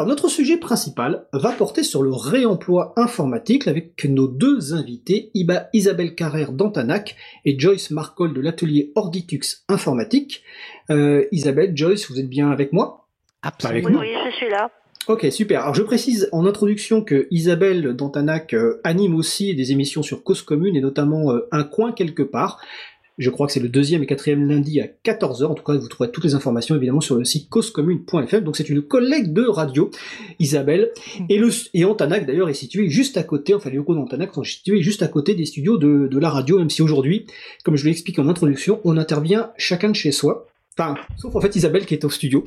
Alors, notre sujet principal va porter sur le réemploi informatique avec nos deux invités, Isabelle Carrère d'Antanac et Joyce Marcol de l'atelier Orditux Informatique. Euh, Isabelle, Joyce, vous êtes bien avec moi? Absolument. Oui, oui, je suis là. Ok, super. Alors je précise en introduction que Isabelle Dantanac euh, anime aussi des émissions sur Cause Commune et notamment euh, Un coin quelque part. Je crois que c'est le deuxième et quatrième lundi à 14h. En tout cas, vous trouverez toutes les informations évidemment sur le site causecommune.fm. Donc c'est une collègue de radio, Isabelle. Et, le, et Antanac d'ailleurs est situé juste à côté, enfin les locaux d'Antanac sont situés juste à côté des studios de, de la radio, même si aujourd'hui, comme je l'explique en introduction, on intervient chacun de chez soi. Enfin, sauf en fait Isabelle qui est au studio,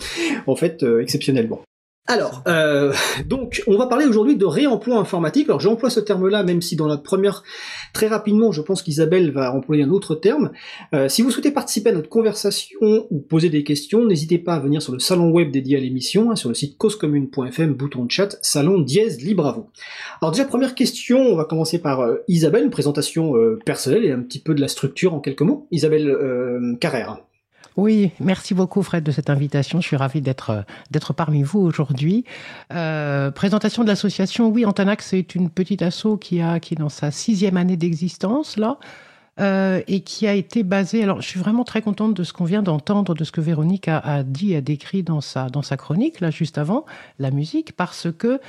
en fait, euh, exceptionnellement. Alors, euh, donc, on va parler aujourd'hui de réemploi informatique. Alors, j'emploie ce terme-là, même si dans la première, très rapidement, je pense qu'Isabelle va employer un autre terme. Euh, si vous souhaitez participer à notre conversation ou poser des questions, n'hésitez pas à venir sur le salon web dédié à l'émission, hein, sur le site causecommune.fm, bouton de chat, salon dièse libre à vous. Alors déjà, première question, on va commencer par euh, Isabelle, une présentation personnelle et un petit peu de la structure en quelques mots. Isabelle Carrère. Oui, merci beaucoup Fred de cette invitation. Je suis ravi d'être euh, d'être parmi vous aujourd'hui. Euh, présentation de l'association. Oui, Antanac, c'est une petite asso qui a qui est dans sa sixième année d'existence là. Euh, et qui a été basée. Alors, je suis vraiment très contente de ce qu'on vient d'entendre, de ce que Véronique a, dit, a décrit dans sa dans sa chronique là juste avant la musique, parce que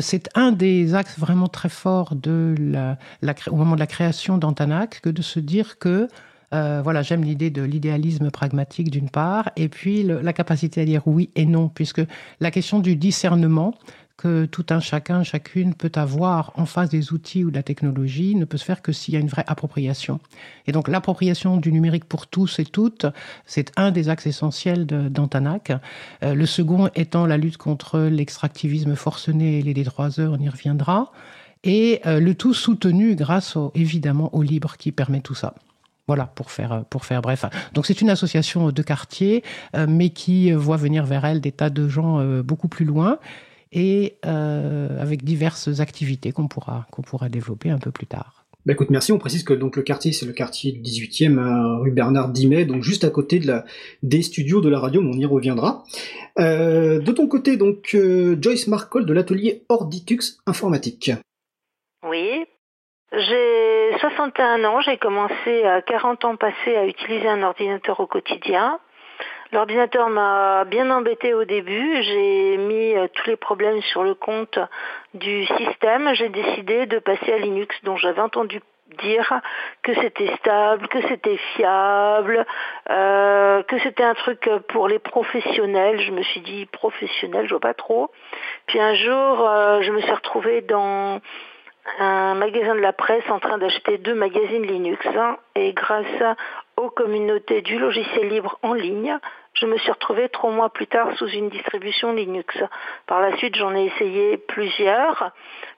c'est un des axes vraiment très forts de la, la, au moment de la création d'Antanac, que de se dire que euh, voilà, j'aime l'idée de l'idéalisme pragmatique d'une part, et puis la capacité à dire oui et non, puisque la question du discernement que tout un chacun, chacune peut avoir en face des outils ou de la technologie ne peut se faire que s'il y a une vraie appropriation. Et donc l'appropriation du numérique pour tous et toutes, c'est un des axes essentiels d'Antanac. Euh, le second étant la lutte contre l'extractivisme forcené et les trois heures, on y reviendra. Et euh, le tout soutenu grâce évidemment au libre qui permet tout ça. Voilà, pour faire, pour faire bref. Donc c'est une association de quartier, euh, mais qui voit venir vers elle des tas de gens euh, beaucoup plus loin et euh, avec diverses activités qu'on pourra, qu'on pourra développer un peu plus tard. Bah écoute, merci. On précise que donc le quartier, c'est le quartier du 18e, rue Bernard Dimet, donc juste à côté de la, des studios de la radio, mais on y reviendra. de ton côté, donc Joyce Marcol de l'atelier Orditux Informatique. Oui, j'ai 61 ans, j'ai commencé à 40 ans passés à utiliser un ordinateur au quotidien. L'ordinateur m'a bien embêté au début, j'ai mis euh, tous les problèmes sur le compte du système, j'ai décidé de passer à Linux dont j'avais entendu dire que c'était stable, que c'était fiable, euh, que c'était un truc pour les professionnels. Je me suis dit professionnel, je vois pas trop. Puis un jour, euh, je me suis retrouvée dans un magasin de la presse en train d'acheter deux magazines Linux hein, et grâce aux communautés du logiciel libre en ligne, je me suis retrouvée trois mois plus tard sous une distribution Linux. Par la suite, j'en ai essayé plusieurs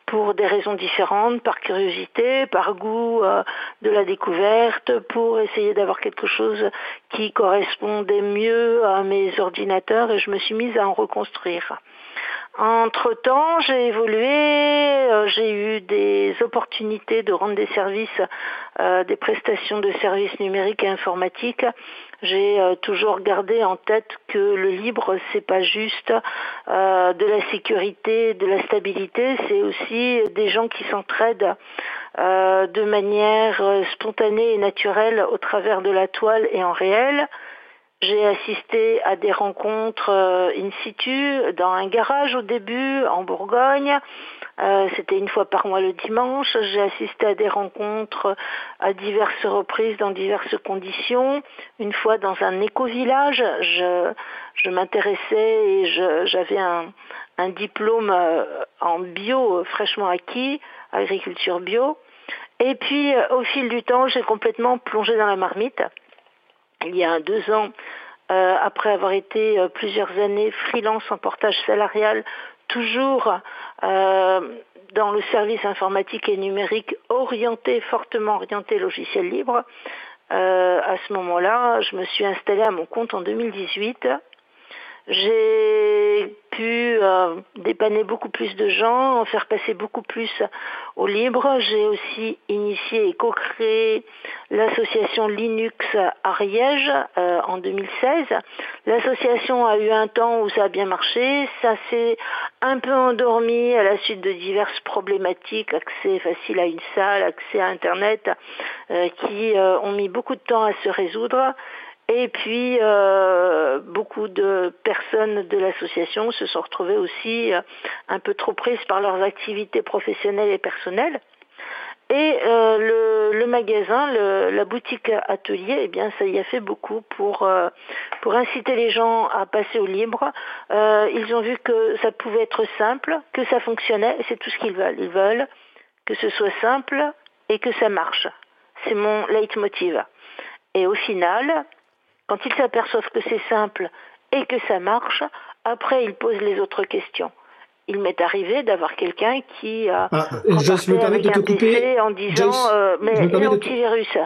pour des raisons différentes, par curiosité, par goût euh, de la découverte, pour essayer d'avoir quelque chose qui correspondait mieux à mes ordinateurs et je me suis mise à en reconstruire. Entre-temps, j'ai évolué, euh, j'ai eu des opportunités de rendre des services, euh, des prestations de services numériques et informatiques. J'ai euh, toujours gardé en tête que le libre, c'est pas juste de la sécurité, de la stabilité, c'est aussi des gens qui s'entraident de manière spontanée et naturelle au travers de la toile et en réel. J'ai assisté à des rencontres euh, in situ dans un garage au début en Bourgogne. Euh, c'était une fois par mois le dimanche. J'ai assisté à des rencontres à diverses reprises dans diverses conditions. Une fois dans un éco-village, je, je m'intéressais et j'avais un, un, diplôme euh, en bio fraîchement acquis, agriculture bio. Et puis au fil du temps, j'ai complètement plongé dans la marmite il y a deux ans, euh, après avoir été euh, plusieurs années freelance en portage salarial, toujours euh, dans le service informatique et numérique orienté, fortement orienté logiciel libre. à ce moment-là, je me suis installée à mon compte en 2018. J'ai pu euh, dépanner beaucoup plus de gens, en faire passer beaucoup plus au libre. J'ai aussi initié et co-créé l'association Linux Ariège euh, en 2016. L'association a eu un temps où ça a bien marché, ça s'est un peu endormi à la suite de diverses problématiques, accès facile à une salle, accès à Internet, euh, qui ont mis beaucoup de temps à se résoudre. Et puis, euh, beaucoup de personnes de l'association se sont retrouvées aussi euh, un peu trop prises par leurs activités professionnelles et personnelles. Et euh, le, magasin, la boutique atelier, eh bien, ça y a fait beaucoup pour, pour inciter les gens à passer au libre. ils ont vu que ça pouvait être simple, que ça fonctionnait, et c'est tout ce qu'ils veulent. Ils veulent que ce soit simple et que ça marche. C'est mon leitmotiv. Et au final, quand ils s'aperçoivent que c'est simple et que ça marche, après ils posent les autres questions. Il m'est arrivé d'avoir quelqu'un qui a ah, je me permets de te couper en disant euh, mais l'antivirus.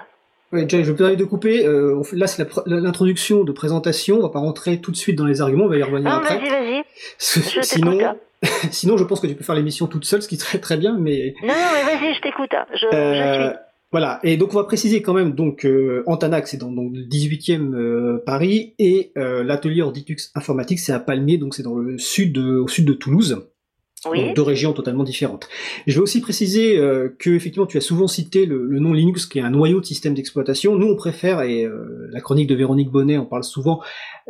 Oui, je me permets de couper. Euh, là, c'est l'introduction de présentation. On va pas rentrer tout de suite dans les arguments. On va y revenir non, après. Vas-y, vas-y. Sinon, sinon, je pense que tu peux faire l'émission toute seule, ce qui serait très bien. Mais non, non, mais vas-y, je t'écoute. Je, je euh, suis. Voilà, et donc on va préciser quand même, donc euh, Antanac c'est dans, le 18e euh, Paris, et euh, l'atelier Orditux Informatique c'est à Palmier, donc c'est dans le sud au sud de Toulouse deux régions totalement différentes. Je vais aussi préciser euh, que effectivement tu as souvent cité le, nom Linux qui est un noyau de système d'exploitation. Nous on préfère et euh, la chronique de Véronique Bonnet en parle souvent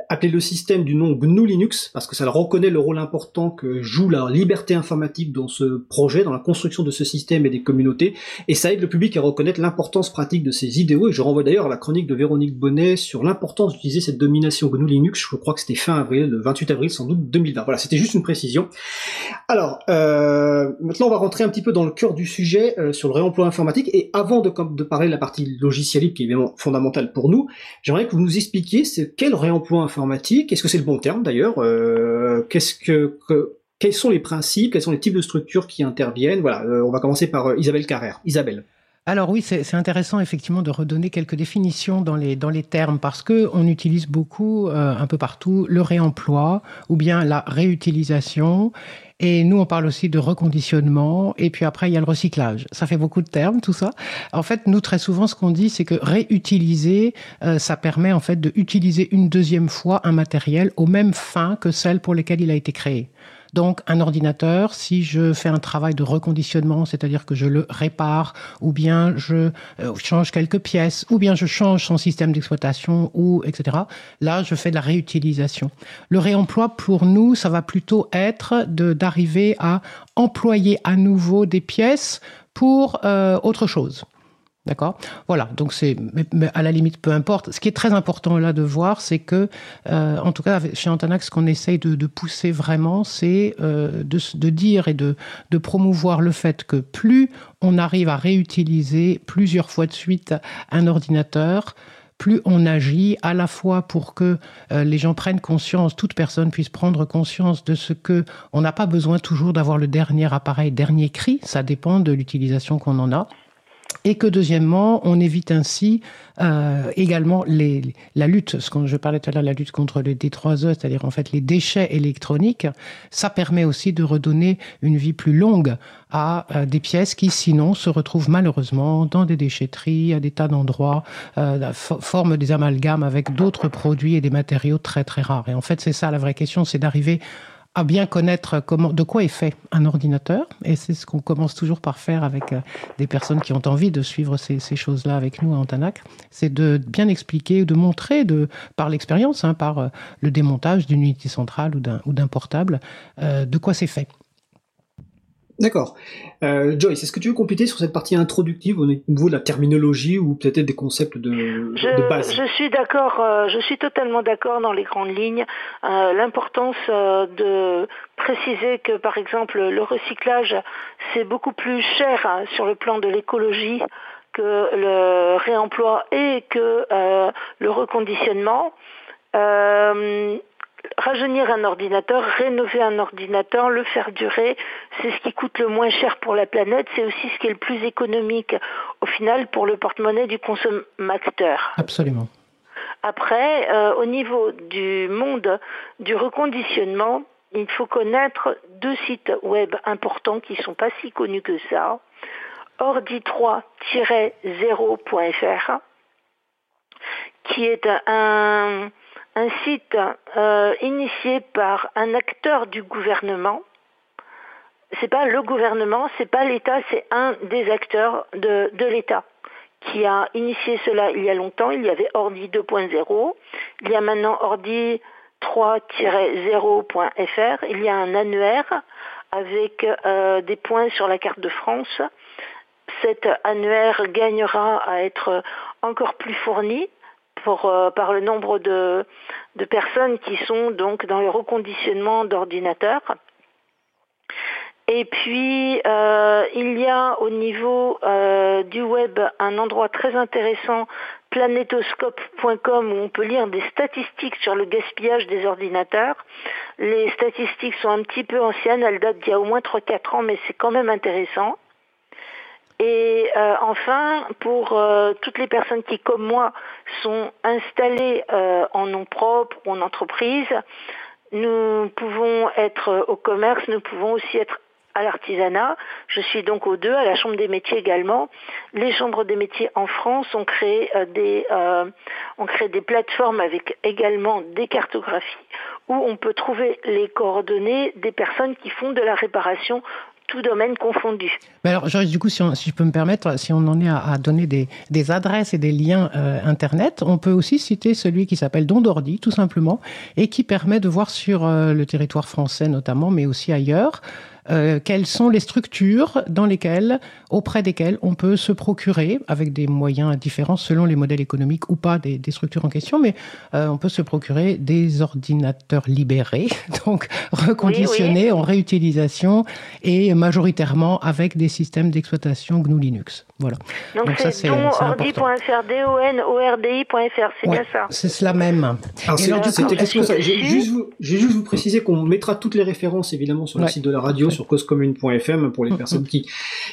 appeler le système du nom GNU Linux parce que ça reconnaît le rôle important que joue la liberté informatique dans ce projet, dans la construction de ce système et des communautés et ça aide le public à reconnaître l'importance pratique de ces idéaux et je renvoie d'ailleurs à la chronique de Véronique Bonnet sur l'importance d'utiliser cette domination GNU Linux. Je crois que c'était fin avril, le 28 avril sans doute 2020. Voilà, c'était juste une précision. Alors alors, euh, maintenant on va rentrer un petit peu dans le cœur du sujet euh, sur le réemploi informatique. Et avant de, parler de la partie logicielle qui est évidemment fondamentale pour nous, j'aimerais que vous nous expliquiez c'est quel réemploi informatique, est-ce que c'est le bon terme d'ailleurs, euh, quels sont les principes, quels sont les types de structures qui interviennent? Voilà, on va commencer par Isabelle Carrère. Isabelle. Alors oui, c'est intéressant effectivement de redonner quelques définitions dans les, dans les termes parce que on utilise beaucoup un peu partout le réemploi ou bien la réutilisation et nous, on parle aussi de reconditionnement. Et puis après, il y a le recyclage. Ça fait beaucoup de termes, tout ça. En fait, nous, très souvent, ce qu'on dit, c'est que réutiliser, euh, ça permet en fait d'utiliser une deuxième fois un matériel aux mêmes fins que celles pour lesquelles il a été créé. Donc un ordinateur, si je fais un travail de reconditionnement, c'est-à-dire que je le répare, ou bien je euh, change quelques pièces, ou bien je change son système d'exploitation, ou etc. Là, je fais de la réutilisation. Le réemploi, pour nous, ça va plutôt être d'arriver à employer à nouveau des pièces pour euh, autre chose. D'accord? Voilà, donc c'est, à la limite, peu importe. Ce qui est très important là de voir, c'est que, euh, en tout cas, chez Antanax, ce qu'on essaye de, pousser vraiment, c'est euh, de, dire et de, de promouvoir le fait que plus on arrive à réutiliser plusieurs fois de suite un ordinateur, plus on agit à la fois pour que euh, les gens prennent conscience, toute personne puisse prendre conscience de ce que on n'a pas besoin toujours d'avoir le dernier appareil, dernier cri, ça dépend de l'utilisation qu'on en a et que deuxièmement, on évite ainsi euh, également les, la lutte, ce que je parlais tout à l'heure, la lutte contre les D3E, c'est-à-dire en fait les déchets électroniques, ça permet aussi de redonner une vie plus longue à euh, des pièces qui sinon se retrouvent malheureusement dans des déchetteries, à des tas d'endroits, euh, forment des amalgames avec d'autres produits et des matériaux très très rares. Et en fait, c'est ça la vraie question, c'est d'arriver à bien connaître comment, de quoi est fait un ordinateur. Et c'est ce qu'on commence toujours par faire avec euh, des personnes qui ont envie de suivre ces, choses-là avec nous à Antanac. C'est de bien expliquer, de montrer de, par l'expérience, hein, par euh, le démontage d'une unité centrale ou d'un portable, euh, de quoi c'est fait. D'accord. Euh, Joyce, est-ce que tu veux compléter sur cette partie introductive au niveau de la terminologie ou peut-être des concepts de, je, base? Je suis d'accord, euh, je suis totalement d'accord dans les grandes lignes. Euh, l'importance euh, de préciser que, par exemple, le recyclage, c'est beaucoup plus cher hein, sur le plan de l'écologie que le réemploi et que le reconditionnement rajeunir un ordinateur, rénover un ordinateur, le faire durer, c'est ce qui coûte le moins cher pour la planète, c'est aussi ce qui est le plus économique au final pour le porte-monnaie du consommateur. Absolument. Après, euh, au niveau du monde du reconditionnement, il faut connaître deux sites web importants qui ne sont pas si connus que ça. Ordi3-0.fr, qui est un, un site euh, initié par un acteur du gouvernement. C'est pas le gouvernement, c'est pas l'État, c'est un des acteurs de, de l'État qui a initié cela il y a longtemps. Il y avait Ordi 2.0, il y a maintenant Ordi 3-0.fr, il y a un annuaire avec euh, des points sur la carte de France. Cet annuaire gagnera à être encore plus fourni euh, par le nombre de, personnes qui sont donc dans le reconditionnement d'ordinateurs. Et puis, euh, il y a au niveau euh, du web un endroit très intéressant, planetoscope.com, où on peut lire des statistiques sur le gaspillage des ordinateurs. Les statistiques sont un petit peu anciennes, elles datent d'il y a au moins 3-4 ans, mais c'est quand même intéressant. Et euh, enfin, pour euh, toutes les personnes qui, comme moi, sont installées euh, en nom propre ou en entreprise, nous pouvons être au commerce, nous pouvons aussi être à l'artisanat. Je suis donc aux deux, à la Chambre des métiers également. Les chambres des métiers en France ont créé, des, ont créé des plateformes avec également des cartographies où on peut trouver les coordonnées des personnes qui font de la réparation tout domaine confondu. Mais alors, Joris, du coup, si, je peux me permettre, si on en est à, donner des, adresses et des liens euh, Internet, on peut aussi citer celui qui s'appelle Dondordi, tout simplement, et qui permet de voir sur euh, le territoire français notamment, mais aussi ailleurs, euh, quelles sont les structures dans lesquelles, auprès desquelles on peut se procurer, avec des moyens différents selon les modèles économiques ou pas des, structures en question, mais euh, on peut se procurer des ordinateurs libérés, donc reconditionnés en réutilisation et majoritairement avec des systèmes d'exploitation GNU Linux. Voilà. Donc, c'est ordi.fr, d o n o r d i.fr, c'est bien ça? C'est cela même. J'ai juste, juste vous préciser qu'on mettra toutes les références évidemment sur le site de la radio sur causecommune.fm pour les personnes qui,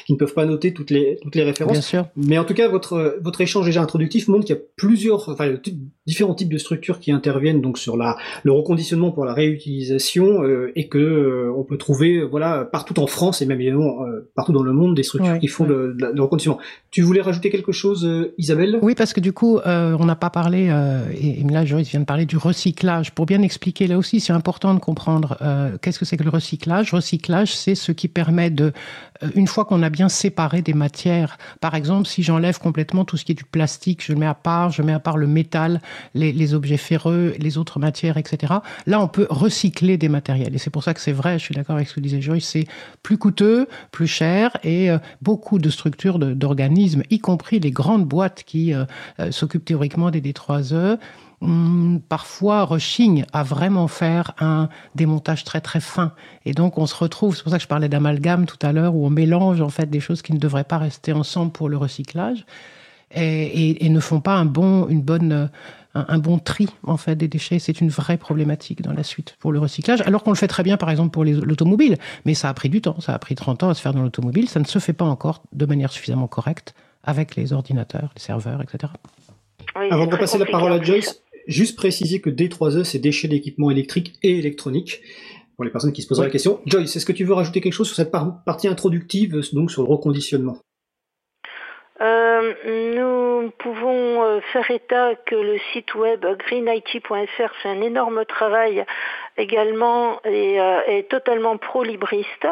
qui ne peuvent pas noter toutes les, toutes les références. Bien sûr. Mais en tout cas, votre, votre échange déjà introductif montre qu'il y a plusieurs, enfin, différents types de structures qui interviennent donc sur la, le reconditionnement pour la réutilisation euh, et que euh, on peut trouver, voilà, partout en France et même évidemment euh, partout dans le monde des structures qui font le, le, reconditionnement. Tu voulais rajouter quelque chose, Isabelle? Oui, parce que du coup, on n'a pas parlé, et, et, là, Joris vient de parler du recyclage. Pour bien expliquer, là aussi, c'est important de comprendre qu'est-ce que c'est que le recyclage? Recyclage, c'est ce qui permet de, euh, une fois qu'on a bien séparé des matières, par exemple, si j'enlève complètement tout ce qui est du plastique, je le mets à part, je mets à part le métal, les, objets ferreux, les autres matières, etc. Là, on peut recycler des matériels. Et c'est pour ça que c'est vrai, je suis d'accord avec ce que disait Joyce, c'est plus coûteux, plus cher, et euh, beaucoup de structures d'organismes, y compris les grandes boîtes qui euh, s'occupent théoriquement des D3E, parfois rechigne à vraiment faire un démontage très très fin. Et donc on se retrouve, c'est pour ça que je parlais d'amalgame tout à l'heure, où on mélange en fait des choses qui ne devraient pas rester ensemble pour le recyclage et, ne font pas un bon, une bonne, un, bon tri en fait des déchets. C'est une vraie problématique dans la suite pour le recyclage, alors qu'on le fait très bien par exemple pour l'automobile, mais ça a pris du temps, ça a pris 30 ans à se faire dans l'automobile, ça ne se fait pas encore de manière suffisamment correcte avec les ordinateurs, les serveurs, etc. Avant de passer la parole à Joyce, Juste préciser que D3E, c'est déchets d'équipement électrique et électronique. Pour les personnes qui se poseraient la question. Joyce, est-ce que tu veux rajouter quelque chose sur cette partie introductive, donc sur le reconditionnement? Euh, nous pouvons euh, faire état que le site web greenIT.fr fait un énorme travail également et euh, est totalement pro-libriste.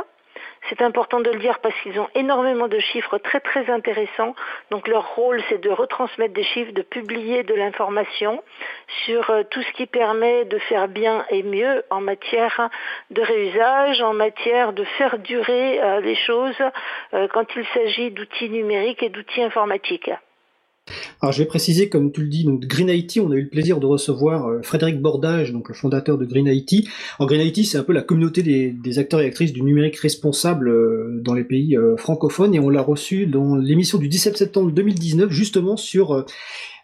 C'est important de le dire parce qu'ils ont énormément de chiffres très très intéressants. Donc leur rôle c'est de retransmettre des chiffres, de publier de l'information sur euh, tout ce qui permet de faire bien et mieux en matière de réusage, en matière de faire durer euh, les choses euh, quand il s'agit d'outils numériques et d'outils informatiques. Alors je vais préciser, comme tu le dis, donc Green IT, on a eu le plaisir de recevoir euh, Frédéric Bordage, donc le fondateur de Green IT. En Green IT, c'est un peu la communauté des, acteurs et actrices du numérique responsable euh, dans les pays francophones et on l'a reçu dans l'émission du 17 septembre 2019 justement sur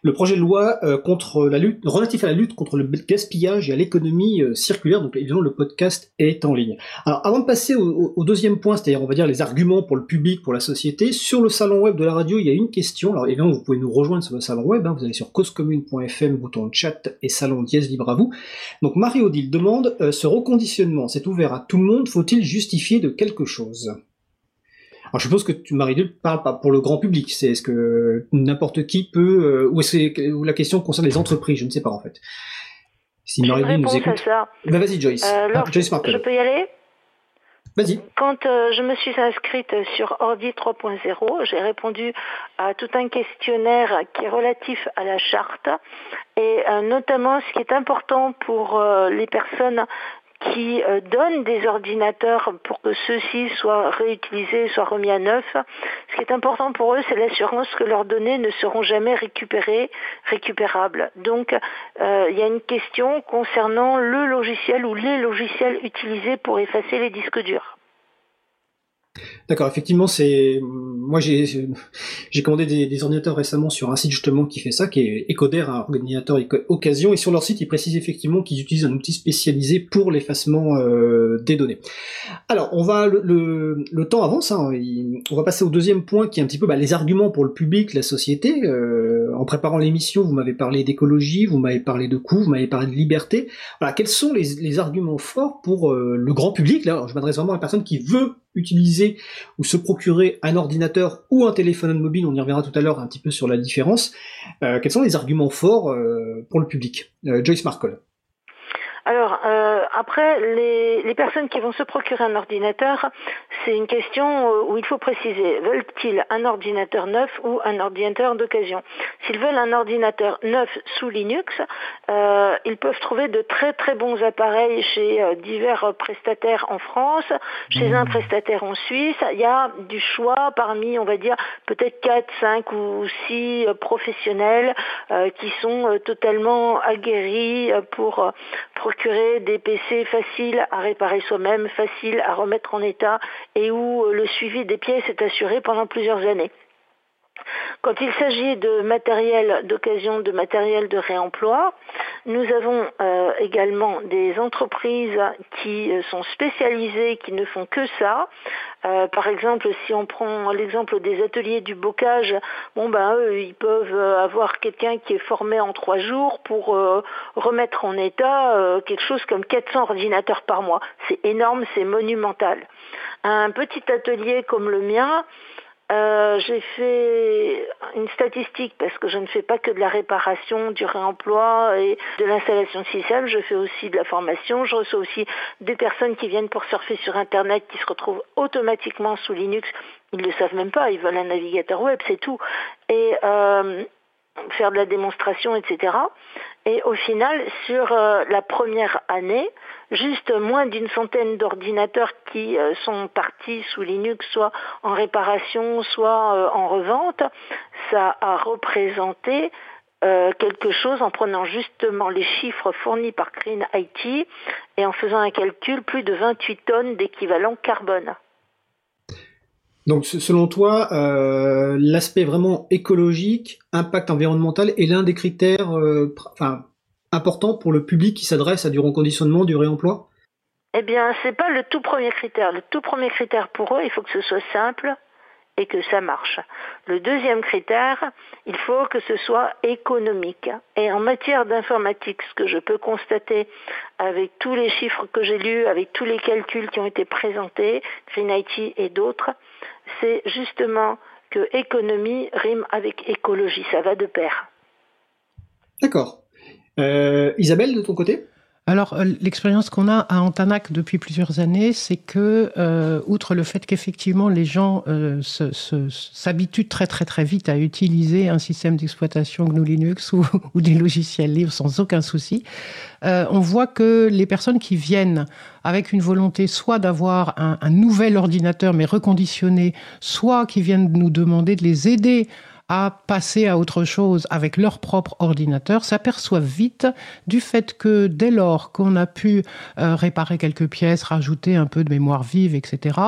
le projet de loi euh, contre la lutte, relatif à la lutte contre le gaspillage et à l'économie euh, circulaire. Donc évidemment, le podcast est en ligne. Alors avant de passer au, deuxième point, c'est-à-dire on va dire les arguments pour le public, pour la société, sur le salon web de la radio, il y a une question. Alors évidemment, vous pouvez nous rejoindre sur le salon web. Hein. vous allez sur causecommune.fm, bouton chat et salon dièse libre à vous. Donc Marie-Odile demande euh, ce reconditionnement, c'est ouvert à tout le monde. Faut-il justifier de quelque chose? Alors je suppose que tu, Marie, ne parles pas pour le grand public. C'est est-ce que n'importe qui peut, euh, ou est-ce ou la question concerne les entreprises? Je ne sais pas en fait. Si Marie nous écoute. Ben, vas-y Joyce. Euh, ah, Joyce. Je peux y aller? Vas-y. Quand euh, je me suis inscrite sur Ordi 3.0, j'ai répondu à tout un questionnaire qui est relatif à la charte et notamment ce qui est important pour les personnes qui euh, donnent des ordinateurs pour que ceux-ci soient réutilisés, soient remis à neuf. Ce qui est important pour eux, c'est l'assurance que leurs données ne seront jamais récupérées, récupérables. Donc, euh, il y a une question concernant le logiciel ou les logiciels utilisés pour effacer les disques durs. D'accord, effectivement, c'est moi j'ai j'ai commandé des, ordinateurs récemment sur un site justement qui fait ça, qui est Ecoder, un ordinateur occasion, et sur leur site ils précisent effectivement qu'ils utilisent un outil spécialisé pour l'effacement euh, des données. Alors on va le, temps avance, hein, on va passer au deuxième point qui est un petit peu bah, les arguments pour le public, la société. Euh, en préparant l'émission, vous m'avez parlé d'écologie, vous m'avez parlé de coûts, vous m'avez parlé de liberté. Voilà, quels sont les, les arguments forts pour euh, le grand public Là, je m'adresse vraiment à la personne qui veut utiliser ou se procurer un ordinateur ou un téléphone mobile, on y reviendra tout à l'heure un petit peu sur la différence, euh, quels sont les arguments forts euh, pour le public euh, Joyce Markle. Euh, après, les, les, personnes qui vont se procurer un ordinateur, c'est une question où il faut préciser, veulent-ils un ordinateur neuf ou un ordinateur d'occasion? S'ils veulent un ordinateur neuf sous Linux, euh, ils peuvent trouver de très très bons appareils chez euh, divers prestataires en France, chez un prestataire en Suisse. Il y a du choix parmi, on va dire, peut-être 4, 5 ou 6 professionnels qui sont totalement aguerris pour procurer des PC faciles à réparer soi-même, faciles à remettre en état et où le suivi des pièces est assuré pendant plusieurs années. Quand il s'agit de matériel d'occasion, de matériel de réemploi, nous avons euh, également des entreprises qui euh, sont spécialisées, qui ne font que ça. Euh, par exemple, si on prend l'exemple des ateliers du bocage, bon ben eux, ils peuvent avoir quelqu'un qui est formé en trois jours pour remettre en état quelque chose comme 400 ordinateurs par mois. C'est énorme, c'est monumental. Un petit atelier comme le mien, euh, j'ai fait une statistique parce que je ne fais pas que de la réparation, du réemploi et de l'installation système. Je fais aussi de la formation. Je reçois aussi des personnes qui viennent pour surfer sur Internet qui se retrouvent automatiquement sous Linux. Ils ne le savent même pas. Ils veulent un navigateur web, c'est tout. Et euh, faire de la démonstration, etc. Et au final, sur euh, la première année, juste moins d'une centaine d'ordinateurs qui euh, sont partis sous Linux, soit en réparation, soit euh, en revente, ça a représenté quelque chose en prenant justement les chiffres fournis par Green IT et en faisant un calcul, plus de 28 tonnes d'équivalent carbone. Donc selon toi, euh, l'aspect vraiment écologique, impact environnemental est l'un des critères euh, enfin, importants pour le public qui s'adresse à du reconditionnement, du réemploi? Eh bien, c'est pas le tout premier critère. Le tout premier critère pour eux, il faut que ce soit simple et que ça marche. Le deuxième critère, il faut que ce soit économique. Et en matière d'informatique, ce que je peux constater avec tous les chiffres que j'ai lus, avec tous les calculs qui ont été présentés, Green IT et d'autres, c'est justement que économie rime avec écologie, ça va de pair. D'accord. Euh, Isabelle, de ton côté? Alors, euh, l'expérience qu'on a à Antanac depuis plusieurs années, c'est que, euh, outre le fait qu'effectivement les gens s'habituent très très très vite à utiliser un système d'exploitation GNU Linux ou, des logiciels libres sans aucun souci, on voit que les personnes qui viennent avec une volonté soit d'avoir un, nouvel ordinateur mais reconditionné, soit qui viennent nous demander de les aider à passer à autre chose avec leur propre ordinateur s'aperçoivent vite du fait que dès lors qu'on a pu euh, réparer quelques pièces, rajouter un peu de mémoire vive, etc.,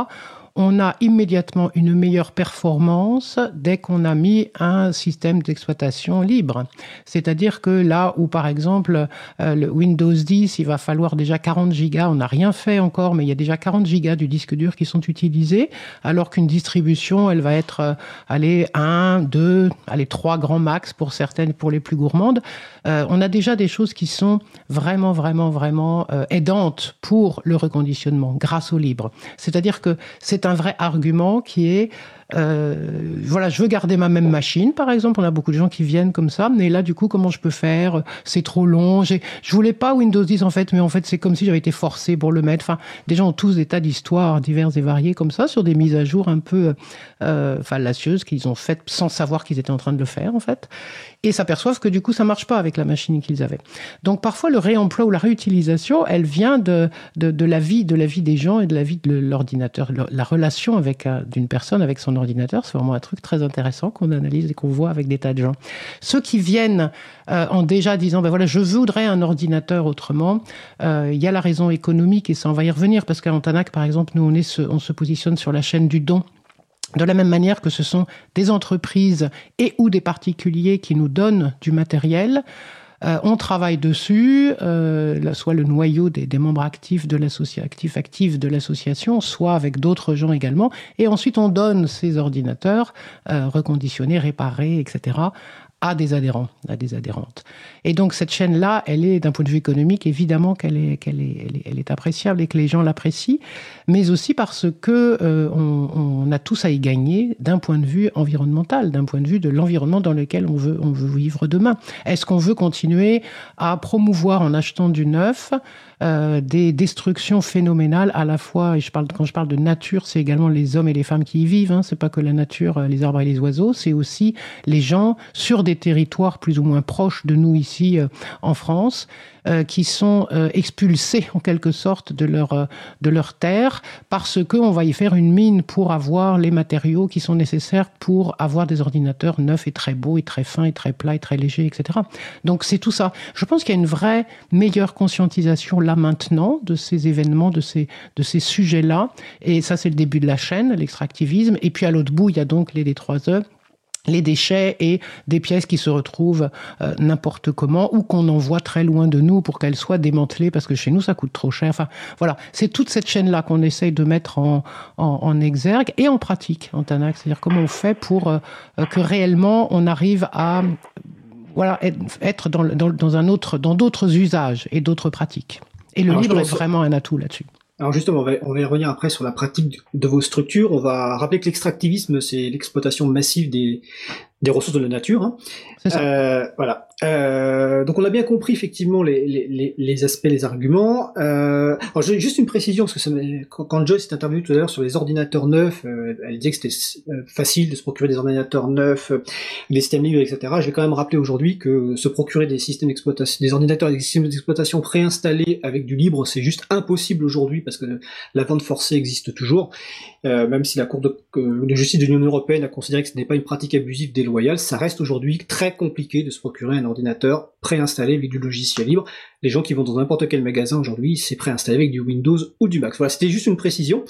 on a immédiatement une meilleure performance dès qu'on a mis un système d'exploitation libre. C'est-à-dire que là où, par exemple, euh, le Windows 10, il va falloir déjà 40 gigas, on n'a rien fait encore, mais il y a déjà 40 gigas du disque dur qui sont utilisés, alors qu'une distribution, elle va être, euh, allez, 1, 2, allez, 3 grands max pour certaines, pour les plus gourmandes. Euh, on a déjà des choses qui sont vraiment, vraiment, vraiment aidantes pour le reconditionnement grâce au libre. C'est-à-dire que c'est un vrai argument qui est euh, voilà, je veux garder ma même machine, par exemple. On a beaucoup de gens qui viennent comme ça. Mais là, du coup, comment je peux faire? C'est trop long. Je voulais pas Windows 10 en fait, mais en fait, c'est comme si j'avais été forcé pour le mettre. Enfin, des gens ont tous des tas d'histoires diverses et variées comme ça sur des mises à jour un peu euh, fallacieuses qu'ils ont faites sans savoir qu'ils étaient en train de le faire en fait, et s'aperçoivent que du coup, ça marche pas avec la machine qu'ils avaient. Donc parfois, le réemploi ou la réutilisation, elle vient de, de, la vie, de la vie des gens et de la vie de l'ordinateur, la relation avec euh, d'une personne avec son ordinateur, c'est vraiment un truc très intéressant qu'on analyse et qu'on voit avec des tas de gens. Ceux qui viennent euh, en déjà disant, ben voilà, je voudrais un ordinateur autrement, euh, il y a la raison économique et ça, on va y revenir parce qu'à Antanac, par exemple, nous, on, est, on se positionne sur la chaîne du don. De la même manière que ce sont des entreprises et ou des particuliers qui nous donnent du matériel, euh, on travaille dessus, euh, soit le noyau des, membres actifs de l'association, soit avec d'autres gens également, et ensuite on donne ces ordinateurs euh, reconditionnés, réparés, etc à des adhérents, à des adhérentes. Et donc cette chaîne-là, elle est d'un point de vue économique, évidemment qu'elle est, qu'elle est, elle est, appréciable et que les gens l'apprécient, mais aussi parce que euh, on, on, a tous à y gagner d'un point de vue environnemental, d'un point de vue de l'environnement dans lequel on veut, on veut vivre demain. Est-ce qu'on veut continuer à promouvoir en achetant du neuf euh, des destructions phénoménales à la fois, et je parle, quand je parle de nature, c'est également les hommes et les femmes qui y vivent, hein, c'est pas que la nature, euh, les arbres et les oiseaux, c'est aussi les gens sur des territoires plus ou moins proches de nous ici euh, en France, euh, qui sont euh, expulsés en quelque sorte de leur, euh, de leur terre parce qu'on va y faire une mine pour avoir les matériaux qui sont nécessaires pour avoir des ordinateurs neufs et très beaux et très fins et très plats et très légers, etc. Donc c'est tout ça. Je pense qu'il y a une vraie meilleure conscientisation là maintenant de ces événements, de ces, de ces sujets-là. Et ça, c'est le début de la chaîne, l'extractivisme. Et puis à l'autre bout, il y a donc les D3E les déchets et des pièces qui se retrouvent euh, n'importe comment ou qu'on envoie très loin de nous pour qu'elles soient démantelées parce que chez nous ça coûte trop cher. Enfin voilà, c'est toute cette chaîne-là qu'on essaye de mettre en, en, exergue et en pratique en TANAC, c'est-à-dire comment on fait pour euh, que réellement on arrive à voilà être dans, dans, dans un autre dans d'autres usages et d'autres pratiques. Et le libre est vraiment un atout là-dessus. Alors justement, on va, on va y revenir après sur la pratique de vos structures. On va rappeler que l'extractivisme, c'est l'exploitation massive des, des ressources de la nature. Hein. Ça. Euh, voilà. Euh, donc on a bien compris effectivement les, les, les aspects, les arguments. Euh, alors j'ai juste une précision parce que ça, quand, quand Joyce s'est intervenue tout à l'heure sur les ordinateurs neufs, elle disait que c'était facile de se procurer des ordinateurs neufs, des systèmes libres, etc. Je vais quand même rappeler aujourd'hui que se procurer des systèmes d'exploitation, des ordinateurs et des systèmes d'exploitation préinstallés avec du libre, c'est juste impossible aujourd'hui parce que la vente forcée existe toujours. même si la Cour de, de justice de l'Union européenne a considéré que ce n'est pas une pratique abusive ça reste aujourd'hui très compliqué de se procurer un ordinateur préinstallé avec du logiciel libre. Les gens qui vont dans n'importe quel magasin aujourd'hui, c'est préinstallé avec du Windows ou du Mac. Voilà, c'était juste une précision.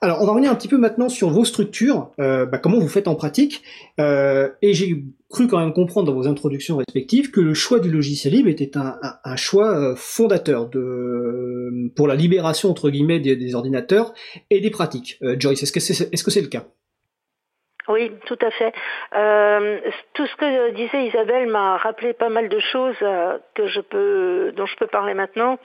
Alors, on va revenir un petit peu maintenant sur vos structures, euh, bah, comment vous faites en pratique? Euh, et j'ai cru quand même comprendre dans vos introductions respectives que le choix du logiciel libre était un, choix euh, fondateur pour la libération entre guillemets des, ordinateurs et des pratiques. Joyce, est-ce que c'est est -ce le cas? Oui, tout à fait. Euh, tout ce que disait Isabelle m'a rappelé pas mal de choses euh, dont je peux parler maintenant.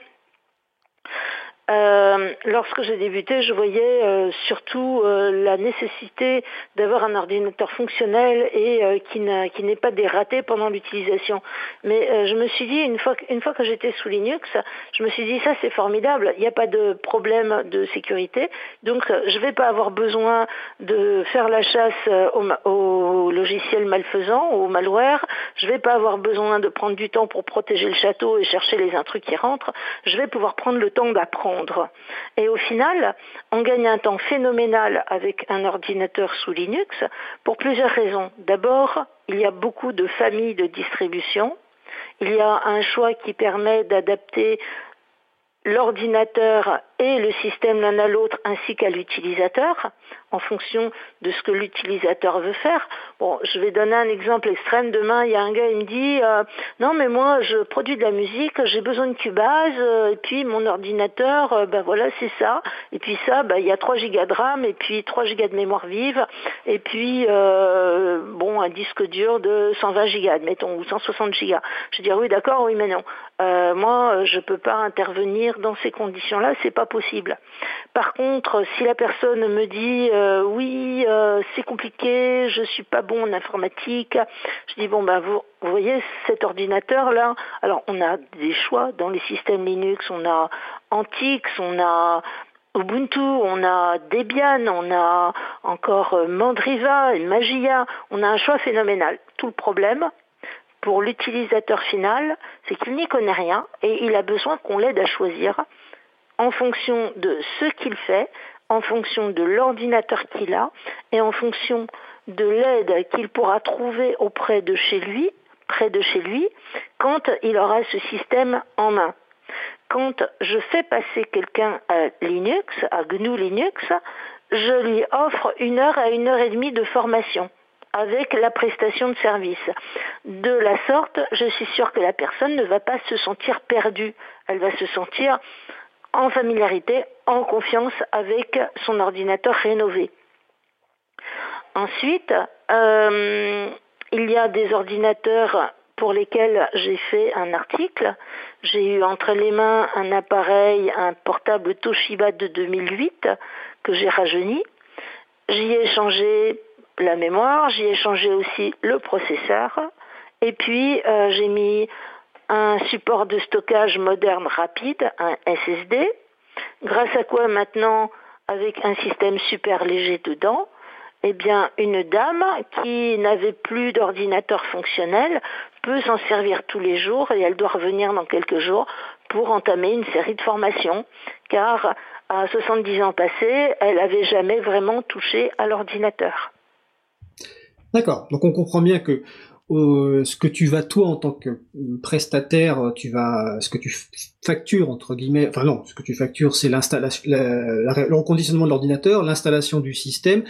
Euh, lorsque j'ai débuté, je voyais euh, surtout euh, la nécessité d'avoir un ordinateur fonctionnel et qui n'est pas dératé pendant l'utilisation. Mais je me suis dit, une fois, que j'étais sous Linux, je me suis dit, ça c'est formidable, il n'y a pas de problème de sécurité, donc je ne vais pas avoir besoin de faire la chasse au, au logiciel malfaisant, au malware, je ne vais pas avoir besoin de prendre du temps pour protéger le château et chercher les intrus qui rentrent, je vais pouvoir prendre le temps d'apprendre. Et au final, on gagne un temps phénoménal avec un ordinateur sous Linux pour plusieurs raisons. D'abord, il y a beaucoup de familles de distribution. Il y a un choix qui permet d'adapter l'ordinateur et le système l'un à l'autre ainsi qu'à l'utilisateur en fonction de ce que l'utilisateur veut faire. Bon, je vais donner un exemple extrême. Demain, il y a un gars, il me dit euh, non, mais moi, je produis de la musique, j'ai besoin de Cubase, euh, et puis mon ordinateur, euh, ben voilà, c'est ça. Et puis ça, ben, il y a 3 gigas de RAM, et puis 3 gigas de mémoire vive, et puis bon, un disque dur de 120 gigas, admettons, ou 160 gigas. Je dis oui, d'accord, oui, mais non. moi, je peux pas intervenir dans ces conditions-là, c'est pas possible. Par contre, si la personne me dit euh, oui, euh, c'est compliqué, je suis pas bon en informatique. Je dis bon ben vous, vous voyez cet ordinateur là. Alors on a des choix dans les systèmes Linux, on a Antix, on a Ubuntu, on a Debian, on a encore euh, Mandriva et Magia. On a un choix phénoménal. Tout le problème pour l'utilisateur final, c'est qu'il n'y connaît rien et il a besoin qu'on l'aide à choisir en fonction de ce qu'il fait, en fonction de l'ordinateur qu'il a et en fonction de l'aide qu'il pourra trouver auprès de chez lui, près de chez lui, quand il aura ce système en main. Quand je fais passer quelqu'un à Linux, à GNU Linux, je lui offre une heure à une heure et demie de formation avec la prestation de service. De la sorte, je suis sûre que la personne ne va pas se sentir perdue. Elle va se sentir en familiarité, en confiance avec son ordinateur rénové. Ensuite, euh, il y a des ordinateurs pour lesquels j'ai fait un article. J'ai eu entre les mains un appareil, un portable Toshiba de 2008 que j'ai rajeuni. J'y ai changé la mémoire, j'y ai changé aussi le processeur. Et puis euh, j'ai mis un support de stockage moderne rapide, un SSD, grâce à quoi maintenant, avec un système super léger dedans, eh bien, une dame qui n'avait plus d'ordinateur fonctionnel peut s'en servir tous les jours et elle doit revenir dans quelques jours pour entamer une série de formations, car à 70 ans passés, elle n'avait jamais vraiment touché à l'ordinateur. D'accord. Donc on comprend bien que ce que tu vas toi en tant que prestataire, tu vas, ce que tu factures entre guillemets, enfin non, ce que tu factures c'est l'installation, le reconditionnement de l'ordinateur, l'installation du système,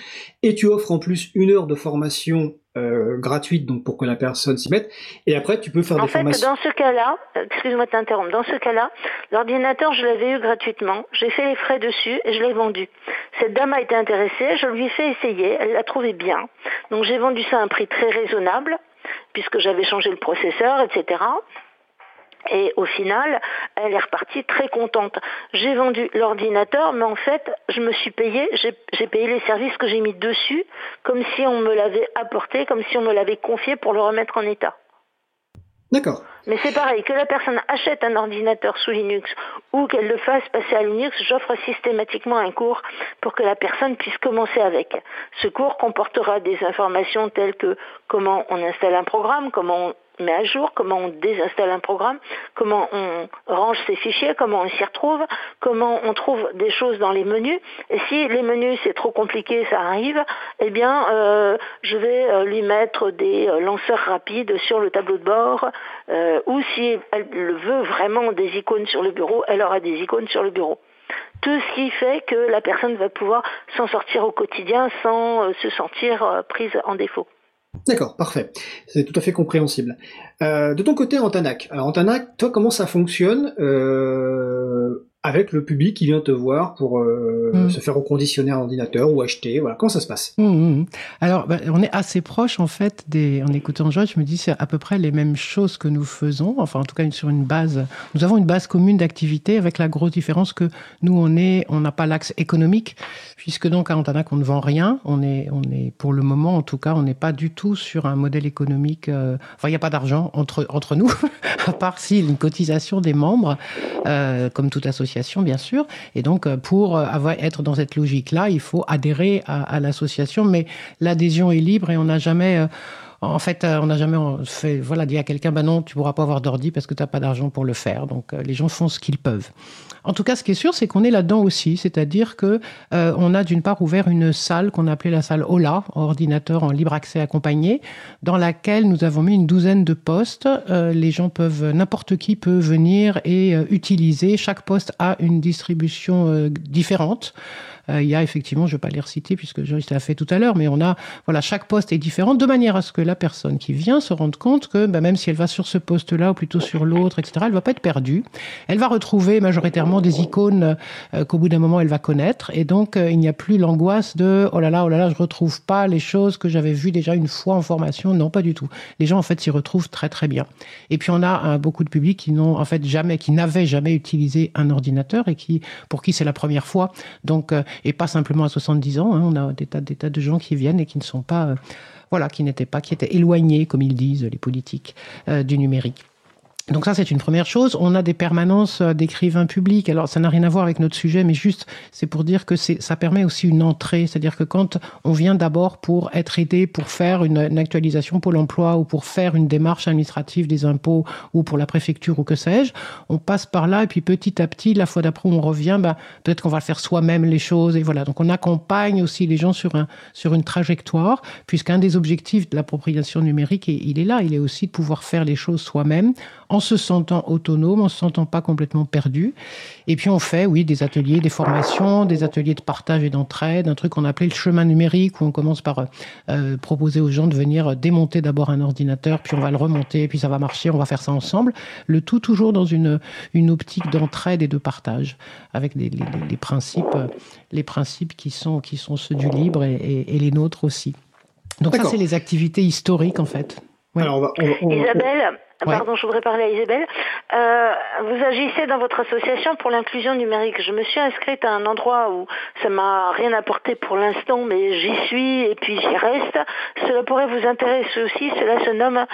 et tu offres en plus une heure de formation euh, gratuite donc pour que la personne s'y mette, et après tu peux faire des formations. En fait, dans ce cas-là, excuse-moi de t'interrompre, dans ce cas-là, l'ordinateur je l'avais eu gratuitement, j'ai fait les frais dessus et je l'ai vendu. Cette dame a été intéressée, je lui ai fait essayer, elle l'a trouvé bien, donc j'ai vendu ça à un prix très raisonnable puisque j'avais changé le processeur, etc. Et au final, elle est repartie très contente. J'ai vendu l'ordinateur, mais en fait, je me suis payé, j'ai payé les services que j'ai mis dessus, comme si on me l'avait apporté, comme si on me l'avait confié pour le remettre en état. D'accord. Mais c'est pareil, que la personne achète un ordinateur sous Linux ou qu'elle le fasse passer à Linux, j'offre systématiquement un cours pour que la personne puisse commencer avec. Ce cours comportera des informations telles que comment on installe un programme, comment met à jour, comment on désinstalle un programme, comment on range ses fichiers, comment on s'y retrouve, comment on trouve des choses dans les menus. Et si les menus c'est trop compliqué, ça arrive, eh bien euh, je vais euh, lui mettre des euh, lanceurs rapides sur le tableau de bord, ou si elle veut vraiment des icônes sur le bureau, elle aura des icônes sur le bureau tout ce qui fait que la personne va pouvoir s'en sortir au quotidien sans se sentir prise en défaut. D'accord, parfait. C'est tout à fait compréhensible. Euh, de ton côté, Antanac. Alors, Antanac, toi, comment ça fonctionne euh, avec le public qui vient te voir pour euh, mm. se faire reconditionner un ordinateur ou acheter Voilà, comment ça se passe? Mm, mm, Alors, bah, on est assez proche en fait des. En écoutant Georges, je me dis c'est à peu près les mêmes choses que nous faisons. Enfin, en tout cas, sur une base. Nous avons une base commune d'activité avec la grosse différence que nous, on est, on n'a pas l'axe économique, puisque donc à Antanac, on ne vend rien. On est, on est pour le moment, en tout cas, on n'est pas du tout sur un modèle économique. Euh, enfin, il n'y a pas d'argent entre entre nous, à part si une cotisation des membres, euh, comme toute association bien sûr. Et donc, euh, pour euh, avoir, être dans cette logique-là, il faut adhérer à, l'association, mais l'adhésion est libre et on n'a jamais... Euh, en fait, on n'a jamais fait, voilà, dit à quelqu'un, bah non, tu pourras pas avoir d'ordi parce que tu n'as pas d'argent pour le faire. Donc, les gens font ce qu'ils peuvent. En tout cas, ce qui est sûr, c'est qu'on est là-dedans aussi, c'est-à-dire que euh, on a d'une part ouvert une salle qu'on a appelée la salle OLA, ordinateur en libre accès accompagné, dans laquelle nous avons mis une douzaine de postes. Euh, les gens peuvent, n'importe qui peut venir et euh, utiliser. Chaque poste a une distribution différente. Euh, il y a effectivement, je ne vais pas les reciter puisque Joyce l'a fait tout à l'heure, mais on a, voilà, chaque poste est différent de manière à ce que la personne qui vient se rende compte que bah, même si elle va sur ce poste-là ou plutôt sur l'autre, etc., elle ne va pas être perdue. Elle va retrouver majoritairement des icônes euh, qu'au bout d'un moment elle va connaître et donc euh, il n'y a plus l'angoisse de oh là là, oh là là, je retrouve pas les choses que j'avais vues déjà une fois en formation. Non, pas du tout. Les gens en fait s'y retrouvent très très bien. Et puis on a beaucoup de publics qui n'ont en fait jamais, qui n'avaient jamais utilisé un ordinateur et qui, pour qui c'est la première fois. Donc et pas simplement à 70 ans. Hein. on a des tas, des tas de gens qui viennent et qui ne sont pas, euh, voilà, qui n'étaient pas, qui étaient éloignés, comme ils disent les politiques, euh, du numérique. Donc ça, c'est une première chose. On a des permanences euh, d'écrivains publics. Alors, ça n'a rien à voir avec notre sujet, mais juste, c'est pour dire que ça permet aussi une entrée. C'est-à-dire que quand on vient d'abord pour être aidé, pour faire une, une, actualisation Pôle emploi ou pour faire une démarche administrative des impôts ou pour la préfecture ou que sais-je, on passe par là et puis petit à petit, la fois d'après, on revient, bah, peut-être qu'on va faire soi-même les choses. Et voilà. Donc, on accompagne aussi les gens sur, un, sur une trajectoire, puisqu'un des objectifs de l'appropriation numérique, il est là, il est aussi de pouvoir faire les choses soi-même en se sentant autonome, en se sentant pas complètement perdu. Et puis on fait, oui, des ateliers, des formations, des ateliers de partage et d'entraide, un truc qu'on appelait le chemin numérique, où on commence par euh, proposer aux gens de venir démonter d'abord un ordinateur, puis on va le remonter, puis ça va marcher, on va faire ça ensemble. Le tout toujours dans une, une optique d'entraide et de partage, avec les, les, principes, les principes qui sont, qui sont ceux du libre et, et, les nôtres aussi. Donc ça, c'est les activités historiques, en fait. Alors on va, Isabelle, Pardon, je voudrais parler à Isabelle. Euh, vous agissez dans votre association pour l'inclusion numérique. Je me suis inscrite à un endroit où ça m'a rien apporté pour l'instant, mais j'y suis et puis j'y reste. Cela pourrait vous intéresser aussi. Cela se nomme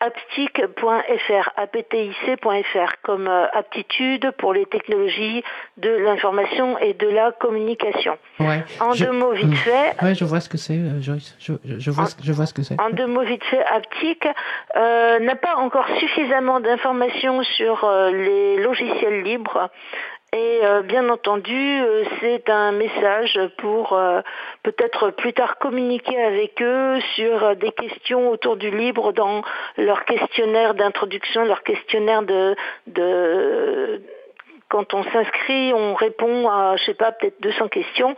aptic.fr, aptic.fr, comme euh, aptitude pour les technologies de l'information et de la communication. Ouais, en deux mots vite hmm. fait. Oui, je vois ce que c'est, euh, Joyce. Je, je, vois, je vois ce que c'est. En deux mots vite fait, Aptic euh, n'a pas encore suffisamment d'informations sur les logiciels libres et euh, bien entendu, euh, c'est un message pour euh, peut-être plus tard communiquer avec eux sur des questions autour du libre dans leur questionnaire d'introduction, leur questionnaire de, de quand on s'inscrit, on répond à, je sais pas, peut-être 200 questions.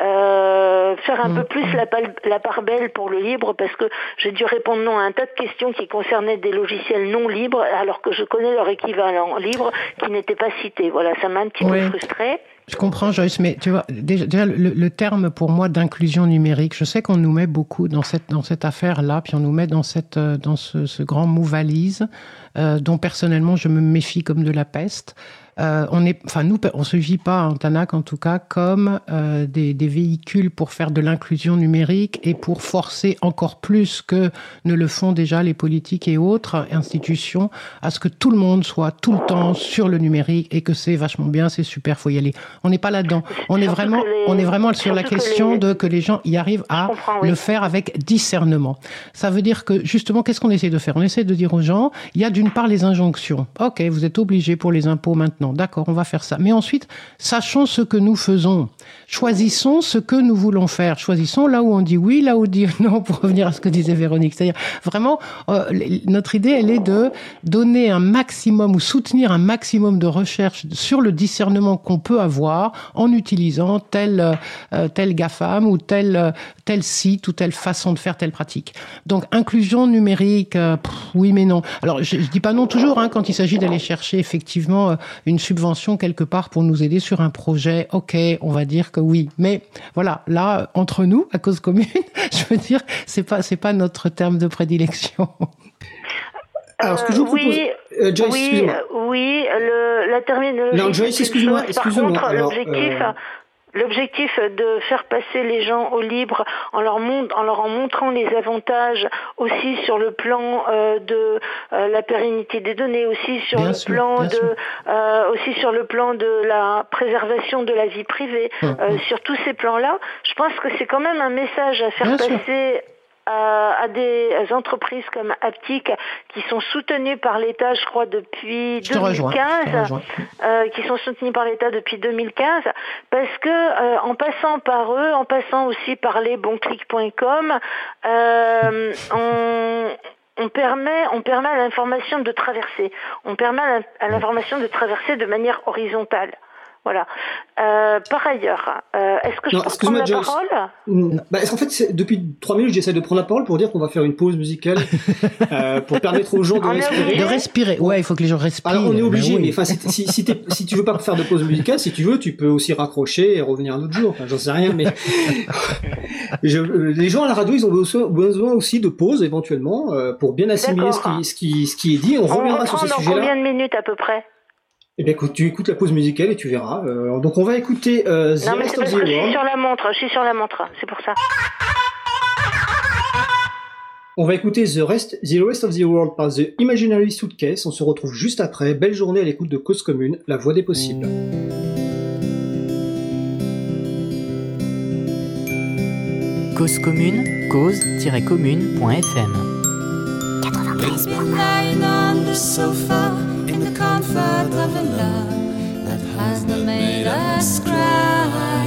Euh, faire un peu plus la, la, part belle pour le libre parce que j'ai dû répondre non à un tas de questions qui concernaient des logiciels non libres alors que je connais leur équivalent libre qui n'était pas cité. Voilà, ça m'a un petit peu frustré. Je comprends, Joyce, mais tu vois, déjà, le, terme pour moi d'inclusion numérique, je sais qu'on nous met beaucoup dans cette, dans cette affaire-là, puis on nous met dans, cette, euh, dans ce, ce grand mot valise, euh, dont personnellement je me méfie comme de la peste. Euh, on est, enfin nous, on se vit pas en TANAC en tout cas comme euh, des, des, véhicules pour faire de l'inclusion numérique et pour forcer encore plus que ne le font déjà les politiques et autres institutions à ce que tout le monde soit tout le temps sur le numérique et que c'est vachement bien, c'est super, faut y aller. On n'est pas là-dedans. On est vraiment, on est vraiment sur la question de que les gens y arrivent à le faire avec discernement. Ça veut dire que justement, qu'est-ce qu'on essaie de faire? On essaie de dire aux gens, il y a d'une part les injonctions. Ok, vous êtes obligés pour les impôts maintenant d'accord, on va faire ça. Mais ensuite, sachons ce que nous faisons. Choisissons ce que nous voulons faire. Choisissons là où on dit oui, là où on dit non, pour revenir à ce que disait Véronique. C'est-à-dire, vraiment, euh, notre idée, elle est de donner un maximum ou soutenir un maximum de recherche sur le discernement qu'on peut avoir en utilisant tel, euh, tel GAFAM ou tel, tel site ou telle façon de faire telle pratique. Donc, inclusion numérique, euh, oui mais non. Alors, je, je dis pas non toujours hein, quand il s'agit d'aller chercher effectivement une subvention quelque part pour nous aider sur un projet, ok, on va dire que oui. Mais voilà, là, entre nous, à cause commune, je veux dire, c'est pas, c'est pas notre terme de prédilection. Alors, ce que je vous propose, oui, euh, Joyce, oui, oui, le, la terminologie. Non, Joyce, excuse-moi, excuse-moi. L'objectif, euh, L'objectif de faire passer les gens au libre en leur, en leur en montrant les avantages aussi sur le plan euh, de euh, la pérennité des données, aussi sur le plan de euh, aussi sur le plan de la préservation de la vie privée, sur tous ces plans-là, je pense que c'est quand même un message à faire passer à, des entreprises comme Aptic qui sont soutenues par l'État, je crois, depuis 2015, euh, qui sont soutenues par l'État depuis 2015, parce que euh, en passant par eux, en passant aussi par les bonclics.com, euh, on on permet, on permet à l'information de traverser. On permet à l'information de traverser de manière horizontale. Voilà. Euh, par ailleurs, euh, est-ce que je peux prendre la parole? Bah, En fait, depuis trois minutes, j'essaie de prendre la parole pour dire qu'on va faire une pause musicale euh, pour permettre aux gens de respirer. De respirer. Ouais, il faut que les gens respirent. Alors, on est obligé, mais, enfin, si, si, si, tu veux pas faire de pause musicale, si tu veux, tu peux aussi raccrocher et revenir un autre jour. Enfin, j'en sais rien, mais les gens à la radio, ils ont besoin aussi de pause éventuellement pour bien assimiler ce qui, ce qui, ce qui est dit. On, reviendra sur ce sujet-là. Combien de minutes à peu près? Eh bien, écoute, tu écoutes la pause musicale et tu verras. Euh, donc, on va écouter euh, The non, mais Rest of the World. Je suis sur la montre, je suis sur la montre, c'est pour ça. On va écouter The Rest, The Rest of the World par The Imaginary Suitcase. On se retrouve juste après. Belle journée à l'écoute de Cause Commune, la voix des possibles. Cause Commune, cause-commune.fm 93 in the comfort of a love that has not made us cry.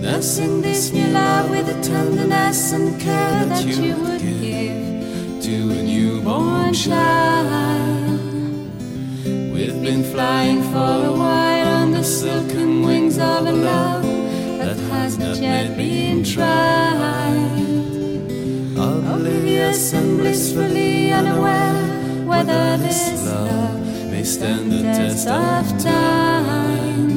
Nursing this new love with the tenderness and care that you would give to a newborn child. We've been flying for a while on the silken wings of a love that has not yet been tried. Oblivious and blissfully unaware whether this love may stand the test of time.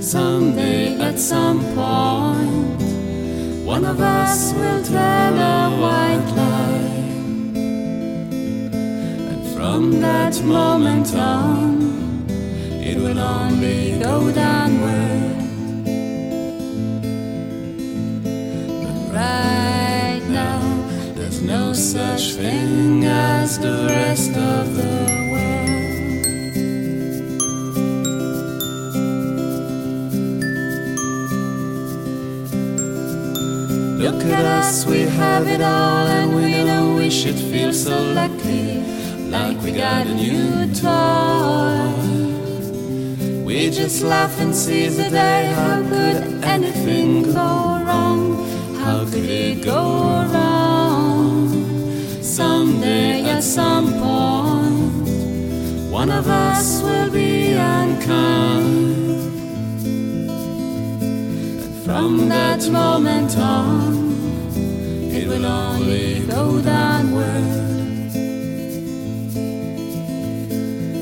Someday, at some point, one of us will tell a white lie. And from that moment on, it will only go downward. But right now, no such thing as the rest of the world. Look at us, we have it all, and we know we should feel so lucky, like we got a new toy. We just laugh and seize the day. How could anything go wrong? How could it go one of us will be unkind. And from that moment on, it will only go downward.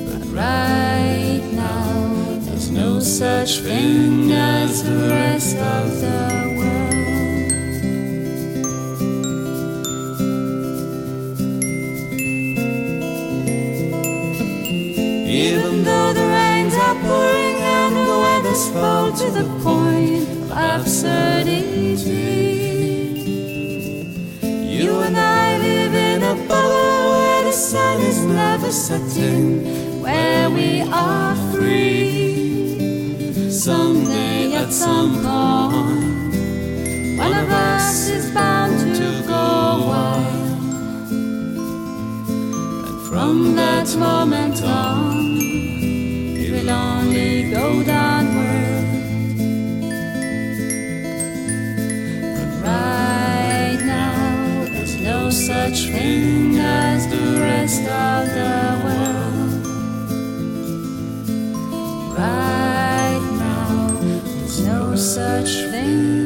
But right now, there's no such thing as the rest of the weather's fall to the point of absurdity. You and I live in a bubble where the sun is never setting, where we are free. Someday at some point, one of us is bound to go wild. And from that moment on, it will only go downward. Thing as the rest of the world. Right now, there's no such thing.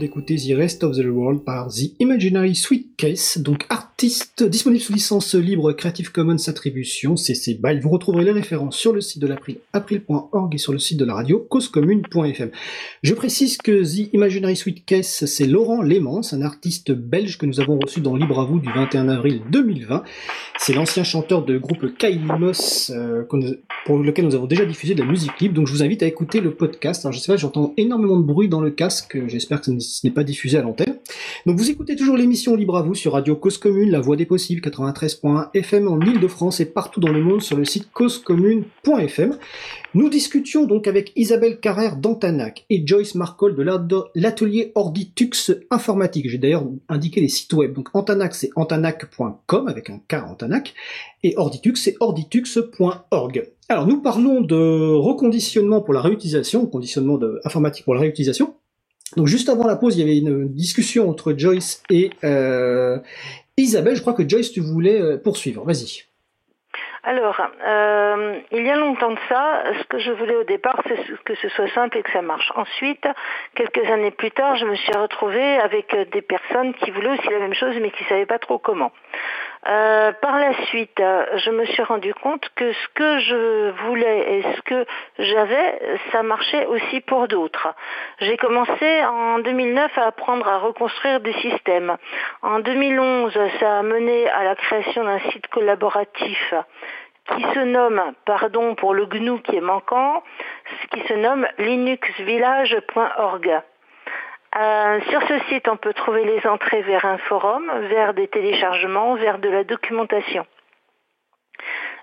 d'écouter The Rest of the World par The Imaginary Sweet Case, donc artiste disponible sous licence libre Creative Commons Attribution, CC BY. Vous retrouverez les références sur le site de l'April, april.org et sur le site de la radio, causecommune.fm. Je précise que The Imaginary Sweet Case, c'est Laurent Lémans, un artiste belge que nous avons reçu dans Libre à vous du 21 avril 2020. C'est l'ancien chanteur de groupe Kailimos, euh, pour lequel nous avons déjà diffusé de la musique libre, donc je vous invite à écouter le podcast. Alors je sais pas, j'entends énormément de bruit dans le casque, j'espère que ce n'est pas diffusé à l'antenne. Donc vous écoutez toujours l'émission Libre à vous sur Radio Cause Commune, la voix des possibles, 93.1 FM en Ile-de-France et partout dans le monde sur le site causecommune.fm. Nous discutions donc avec Isabelle Carrère d'Antanac et Joyce Marcol de l'atelier Orditux informatique. J'ai d'ailleurs indiqué les sites web. Donc Antanac c'est antanac.com avec un K Antanac et Orditux c'est orditux.org. Alors nous parlons de reconditionnement pour la réutilisation, conditionnement de informatique pour la réutilisation. Donc juste avant la pause, il y avait une discussion entre Joyce et euh, Isabelle. Je crois que Joyce, tu voulais euh, poursuivre. Vas-y. Alors, euh, il y a longtemps de ça, ce que je voulais au départ, c'est que ce soit simple et que ça marche. Ensuite, quelques années plus tard, je me suis retrouvée avec des personnes qui voulaient aussi la même chose, mais qui ne savaient pas trop comment. Euh, par la suite, je me suis rendu compte que ce que je voulais et ce que j'avais, ça marchait aussi pour d'autres. J'ai commencé en 2009 à apprendre à reconstruire des systèmes. En 2011, ça a mené à la création d'un site collaboratif qui se nomme, pardon pour le GNU qui est manquant, qui se nomme linuxvillage.org. Euh, sur ce site, on peut trouver les entrées vers un forum, vers des téléchargements, vers de la documentation.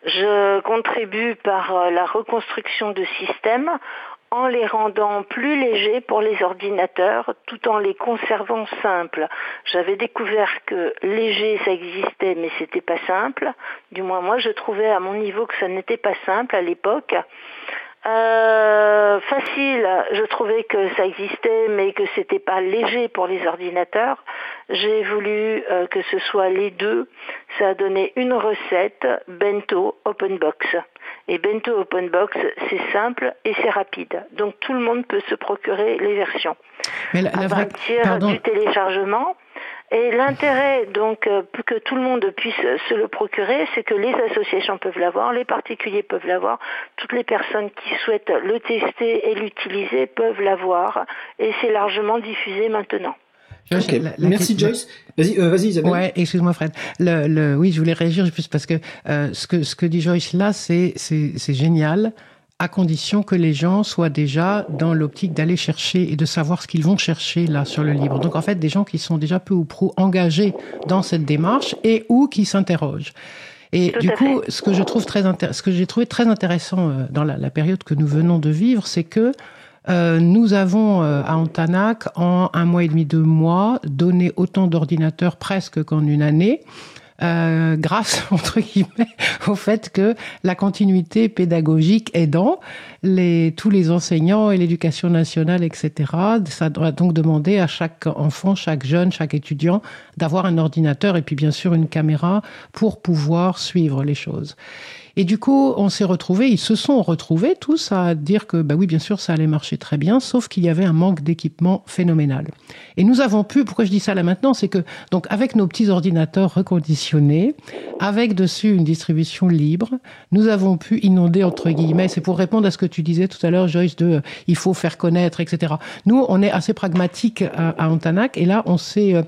Je contribue par euh, la reconstruction de systèmes en les rendant plus légers pour les ordinateurs tout en les conservant simples. J'avais découvert que léger ça existait mais c'était pas simple. Du moins moi je trouvais à mon niveau que ça n'était pas simple à l'époque. Euh, facile, je trouvais que ça existait, mais que c'était pas léger pour les ordinateurs. J'ai voulu euh, que ce soit les deux. Ça a donné une recette bento open box. Et bento open box, c'est simple et c'est rapide. Donc tout le monde peut se procurer les versions. Mais la, à partir du téléchargement, et l'intérêt, donc, euh, que tout le monde puisse se le procurer, c'est que les associations peuvent l'avoir, les particuliers peuvent l'avoir, toutes les personnes qui souhaitent le tester et l'utiliser peuvent l'avoir, et c'est largement diffusé maintenant. Merci Joyce. Vas-y, euh, vas-y Isabelle. Ouais, excuse-moi Fred. Le, le, oui, je voulais réagir juste parce que euh, ce que ce que dit Joyce là, c'est c'est génial à condition que les gens soient déjà dans l'optique d'aller chercher et de savoir ce qu'ils vont chercher là sur le livre. Donc en fait, des gens qui sont déjà peu ou prou engagés dans cette démarche et ou qui s'interrogent. Et du coup, ce que je trouve très ce que j'ai trouvé très intéressant euh, dans la, la, période que nous venons de vivre, c'est que euh, nous avons euh, à Antanac, en un mois et demi, deux mois, donné autant d'ordinateurs presque qu'en une année euh, grâce entre guillemets au fait que la continuité pédagogique aidant, les, tous les enseignants et l'éducation nationale, etc. Ça doit donc demander à chaque enfant, chaque jeune, chaque étudiant d'avoir un ordinateur et puis bien sûr une caméra pour pouvoir suivre les choses. Et du coup, on s'est retrouvés, ils se sont retrouvés tous à dire que, bah oui, bien sûr, ça allait marcher très bien, sauf qu'il y avait un manque d'équipement phénoménal. Et nous avons pu, pourquoi je dis ça là maintenant, c'est que, donc, avec nos petits ordinateurs reconditionnés, avec dessus une distribution libre, nous avons pu inonder, entre guillemets, c'est pour répondre à ce que tu disais tout à l'heure, Joyce, de, euh, il faut faire connaître, etc. Nous, on est assez pragmatique à, à Antanac, et là, on s'est, euh,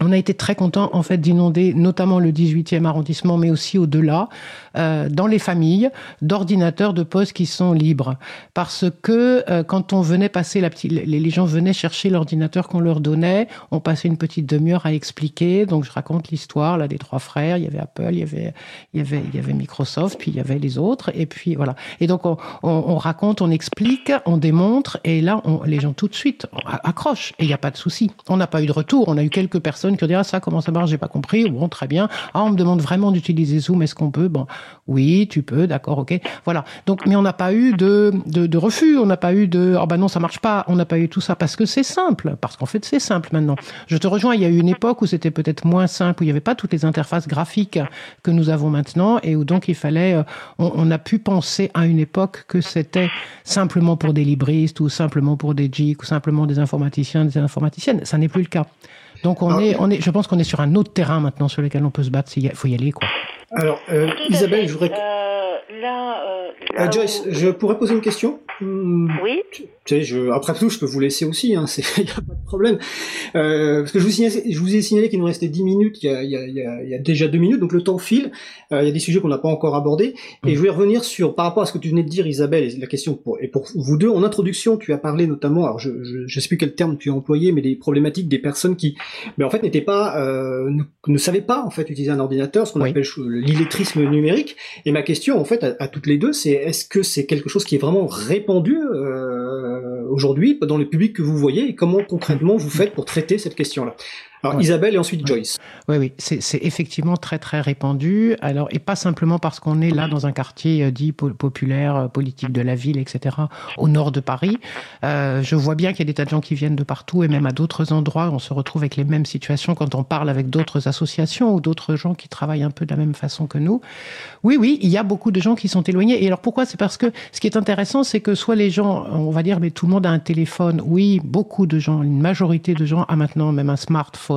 on a été très content en fait d'inonder notamment le 18e arrondissement, mais aussi au-delà, euh, dans les familles, d'ordinateurs de poste qui sont libres. Parce que euh, quand on venait passer la petite, les, gens venaient chercher l'ordinateur qu'on leur donnait, on passait une petite demi-heure à expliquer. Donc je raconte l'histoire là des trois frères. Il y avait Apple, il y avait, il y avait, il y avait Microsoft, puis il y avait les autres. Et puis voilà. Et donc on, on, on raconte, on explique, on démontre, et là on, les gens tout de suite accrochent. Et il n'y a pas de souci. On n'a pas eu de retour. On a eu quelques personnes qui ont dit ah ça comment ça marche? J'ai pas compris bon très bien ah on me demande vraiment d'utiliser Zoom est-ce qu'on peut? Bon oui tu peux d'accord ok. Voilà. Donc mais on n'a pas eu de, de, de refus on n'a pas eu de ah oh, bah non ça marche pas on n'a pas eu tout ça parce que c'est simple parce qu'en fait c'est simple maintenant. Je te rejoins il y a eu une époque où c'était peut-être moins simple où il n'y avait pas toutes les interfaces graphiques que nous avons maintenant et où donc il fallait euh, on, on a pu penser à une époque que c'était simplement pour des libristes ou simplement pour des geeks ou simplement des informaticiens des informaticiennes. Ça n'est plus le cas. Donc on, est, on est, je pense qu'on est sur un autre terrain maintenant sur lequel on peut se battre. Il faut y aller, quoi. Alors, euh, Isabelle, je voudrais. Euh, là, euh, là Joyce, où- je pourrais poser une question Hmm, Oui, tu sais, je, après tout, je peux vous laisser aussi, hein, il n'y a pas de problème. Euh, parce que je vous, signale- je vous ai signalé qu'il nous restait 10 minutes, il y a, il y a- il y a- il y a déjà 2 minutes, donc le temps file. Euh, il y a des sujets qu'on n'a pas encore abordés. Et Mhm. je voulais revenir sur, par rapport à ce que tu venais de dire, Isabelle, et la question pour, et pour vous deux, en introduction, tu as parlé notamment, alors je ne sais plus quel terme tu as employé, mais des problématiques des personnes qui, mais en fait, n'étaient pas, euh, ne, ne savaient pas, en fait, utiliser un ordinateur, ce qu'on Oui. appelle l'illettrisme numérique. Et ma question, en fait, à, toutes les deux, c'est est-ce que c'est quelque chose qui est vraiment répandu euh, aujourd'hui dans le public que vous voyez et comment concrètement vous faites pour traiter cette question-là? Alors Ouais. Isabelle et ensuite Joyce. Oui, oui, c'est c'est effectivement très très répandu. Alors, et pas simplement parce qu'on est là dans un quartier euh, dit po- populaire, euh, politique de la ville, etc., au nord de Paris. Euh, je vois bien qu'il y a des tas de gens qui viennent de partout et même à d'autres endroits. On se retrouve avec les mêmes situations quand on parle avec d'autres associations ou d'autres gens qui travaillent un peu de la même façon que nous. Oui, oui, il y a beaucoup de gens qui sont éloignés. Et alors pourquoi? C'est parce que ce qui est intéressant, c'est que soit les gens, on va dire, mais tout le monde a un téléphone. Oui, beaucoup de gens, une majorité de gens a maintenant même un smartphone.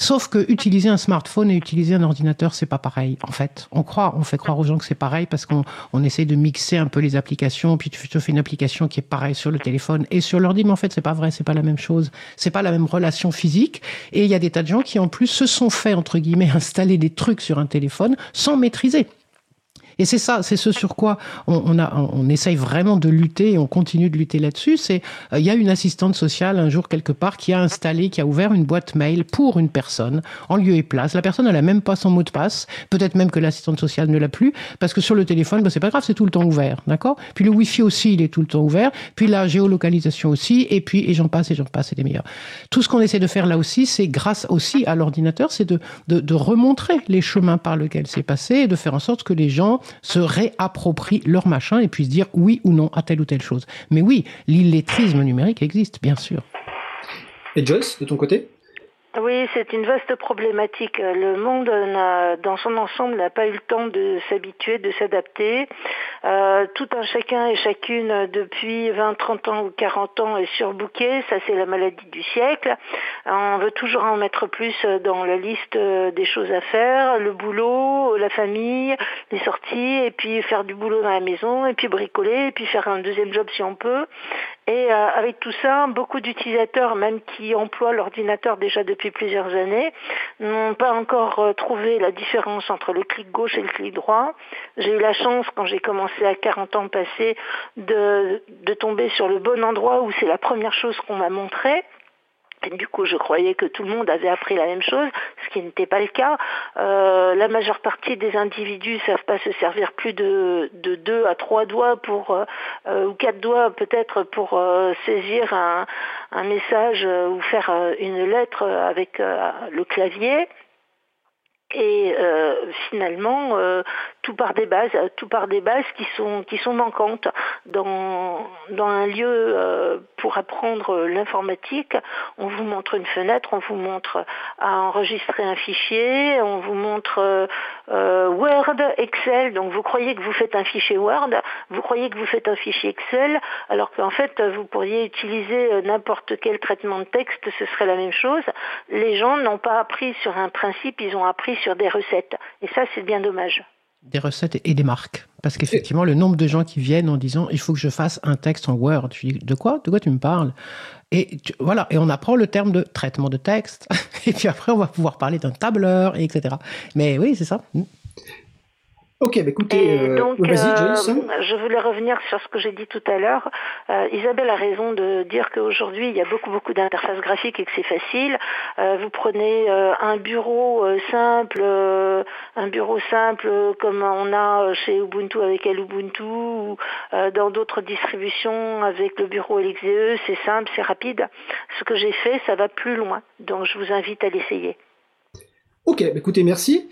Sauf que utiliser un smartphone et utiliser un ordinateur, c'est pas pareil. En fait, on croit, on fait croire aux gens que c'est pareil parce qu'on on essaie de mixer un peu les applications. Puis tu te fais une application qui est pareille sur le téléphone et sur l'ordi, mais en fait, c'est pas vrai, c'est pas la même chose. C'est pas la même relation physique. Et il y a des tas de gens qui en plus se sont fait entre guillemets installer des trucs sur un téléphone sans maîtriser. Et c'est ça, c'est ce sur quoi on, a, on, essaye vraiment de lutter et on continue de lutter là-dessus. C'est euh, il y a une assistante sociale un jour quelque part qui a installé, qui a ouvert une boîte mail pour une personne en lieu et place. La personne elle a même pas son mot de passe. Peut-être même que l'assistante sociale ne l'a plus parce que sur le téléphone, bah, c'est pas grave, c'est tout le temps ouvert, d'accord? Puis le Wi-Fi aussi, il est tout le temps ouvert. Puis la géolocalisation aussi, et puis et j'en passe et j'en passe, c'est des meilleurs. Tout ce qu'on essaie de faire là aussi, c'est grâce aussi à l'ordinateur, c'est de, de, de remontrer les chemins par lesquels c'est passé et de faire en sorte que les gens se réapproprient leur machin et puissent dire oui ou non à telle ou telle chose. Mais oui, l'illettrisme numérique existe, bien sûr. Et Joyce, de ton côté? Oui, c'est une vaste problématique. Le monde, dans son ensemble, n'a pas eu le temps de s'habituer, de s'adapter. Euh, tout un chacun et chacune, depuis 20, 30 ans ou 40 ans, est surbooké. Ça, c'est la maladie du siècle. On veut toujours en mettre plus dans la liste des choses à faire. Le boulot, la famille, les sorties, et puis faire du boulot dans la maison, et puis bricoler, et puis faire un deuxième job si on peut. Et euh, avec tout ça, beaucoup d'utilisateurs, même qui emploient l'ordinateur déjà depuis plusieurs années, n'ont pas encore euh, trouvé la différence entre le clic gauche et le clic droit. J'ai eu la chance, quand j'ai commencé à 40 ans passés, de, de tomber sur le bon endroit où c'est la première chose qu'on m'a montré. Du coup, je croyais que tout le monde avait appris la même chose, ce qui n'était pas le cas. Euh, la majeure partie des individus ne savent pas se servir plus de, de deux à trois doigts pour euh, ou quatre doigts peut-être pour euh, saisir un, message euh, ou faire euh, une lettre avec euh, le clavier. Et euh, finalement, euh, tout par des bases, tout par des bases qui sont qui sont manquantes dans dans un lieu euh, pour apprendre l'informatique. On vous montre une fenêtre, on vous montre à enregistrer un fichier, on vous montre euh, Word, Excel. Donc vous croyez que vous faites un fichier Word, vous croyez que vous faites un fichier Excel, alors qu'en fait vous pourriez utiliser n'importe quel traitement de texte, ce serait la même chose. Les gens n'ont pas appris sur un principe, ils ont appris sur des recettes. Et ça, c'est bien dommage. Des recettes et des marques. Parce qu'effectivement, le nombre de gens qui viennent en disant il faut que je fasse un texte en Word. Je dis de quoi? De quoi tu me parles? Et voilà, et on apprend le terme de traitement de texte. Et puis après, on va pouvoir parler d'un tableur, et etc. Mais oui, c'est ça. Ok, bah écoutez, euh, donc, Joyce. Euh, je voulais revenir sur ce que j'ai dit tout à l'heure. Euh, Isabelle a raison de dire qu'aujourd'hui, il y a beaucoup, beaucoup d'interfaces graphiques et que c'est facile. Euh, vous prenez un bureau simple, un bureau simple comme on a chez Ubuntu avec Ubuntu ou dans d'autres distributions avec le bureau LXDE, c'est simple, c'est rapide. Ce que j'ai fait, ça va plus loin. Donc, je vous invite à l'essayer. Ok, bah écoutez, merci.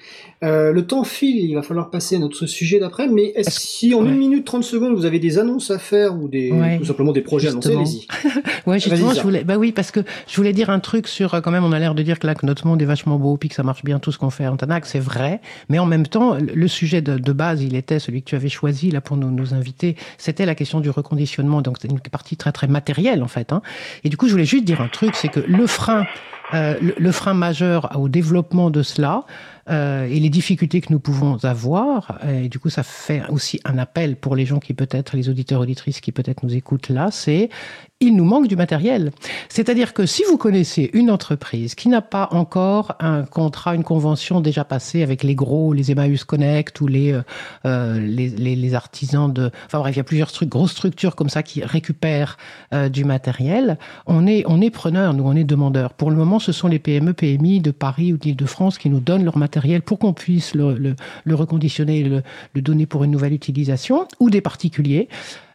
Euh, le temps file, il va falloir passer à notre sujet d'après, mais est-ce si en ouais. 1 minute 30 secondes vous avez des annonces à faire ou des Ouais, tout simplement des projets annoncés, justement. allez-y. Ouais, justement, je voulais, bah oui, parce que je voulais dire un truc sur, euh, quand même, on a l'air de dire que là, que notre monde est vachement beau, puis que ça marche bien tout ce qu'on fait à Antanac, c'est vrai. Mais en même temps, le sujet de, de base, il était celui que tu avais choisi, là, pour nous, nous inviter. C'était la question du reconditionnement. Donc, c'est une partie très, très matérielle, en fait, hein. Et du coup, je voulais juste dire un truc, c'est que le frein, le, le frein majeur au développement de cela, euh, et les difficultés que nous pouvons avoir. Et du coup, ça fait aussi un appel pour les gens qui peut-être, les auditeurs auditrices qui peut-être nous écoutent là, c'est il nous manque du matériel. C'est-à-dire que si vous connaissez une entreprise qui n'a pas encore un contrat, une convention déjà passée avec les gros, les Emmaüs Connect ou les, euh, les, les, les, artisans de... Enfin bref, il y a plusieurs stru grosses structures comme ça qui récupèrent euh, du matériel. On est, on est preneur, nous, on est demandeur. Pour le moment, ce sont les PME, PMI de Paris ou d'Île-de-France qui nous donnent leur matériel pour qu'on puisse le, reconditionner et le, donner pour une nouvelle utilisation, ou des particuliers.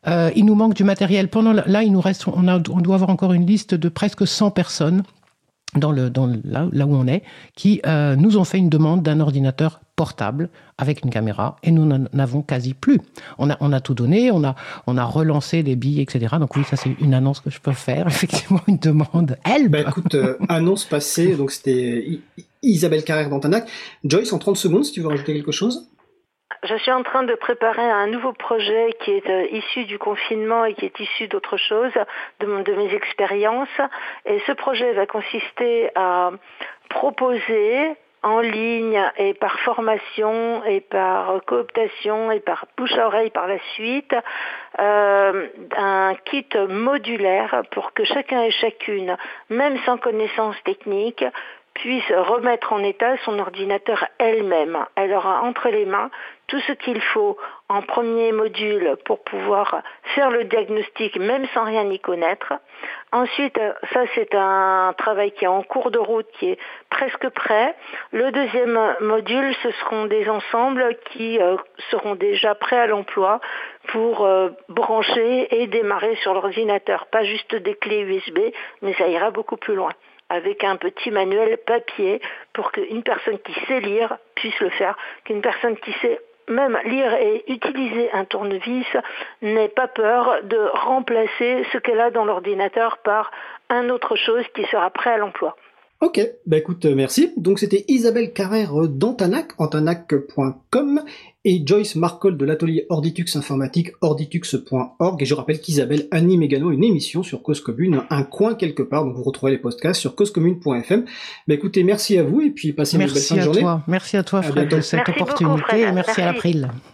Euh, il nous manque du matériel. Pendant là, il nous reste, on, doit avoir encore une liste de presque 100 personnes dans là, où on est, qui euh, nous ont fait une demande d'un ordinateur portable avec une caméra et nous n'en avons quasi plus. On a, tout donné, on a, relancé des billes, etc. Donc oui, ça c'est une annonce que je peux faire, effectivement une demande. Elle. Bah écoute, euh, annonce passée, donc c'était Isabelle Carrère d'Antanac. Joyce, en 30 secondes, si tu veux rajouter quelque chose je suis en train de préparer un nouveau projet qui est euh, issu du confinement et qui est issu d'autre chose, de, mes expériences. Et ce projet va consister à proposer en ligne et par formation et par cooptation et par bouche à oreille par la suite euh, un kit modulaire pour que chacun et chacune, même sans connaissance technique, puisse remettre en état son ordinateur elle-même. Elle aura entre les mains tout ce qu'il faut en premier module pour pouvoir faire le diagnostic même sans rien y connaître. Ensuite, ça c'est un travail qui est en cours de route, qui est presque prêt. Le deuxième module, ce seront des ensembles qui euh, seront déjà prêts à l'emploi pour euh, brancher et démarrer sur l'ordinateur. Pas juste des clés USB, mais ça ira beaucoup plus loin avec un petit manuel papier pour qu'une personne qui sait lire puisse le faire, qu'une personne qui sait même lire et utiliser un tournevis n'ait pas peur de remplacer ce qu'elle a dans l'ordinateur par un autre chose qui sera prêt à l'emploi. Ok, bah écoute, merci. Donc c'était Isabelle Carrère d'Antanac, antanac.com, et Joyce Marcol de l'atelier Orditux informatique, orditux.org. Et je rappelle qu'Isabelle anime également une émission sur Cause Commune, un coin quelque part, donc vous retrouvez les podcasts sur causecommune.fm. Bah écoutez, merci à vous, et puis passez merci une belle fin de journée. Toi. Merci à toi, Fred, de cette merci opportunité, beaucoup, Fred. et merci, merci. à l'April.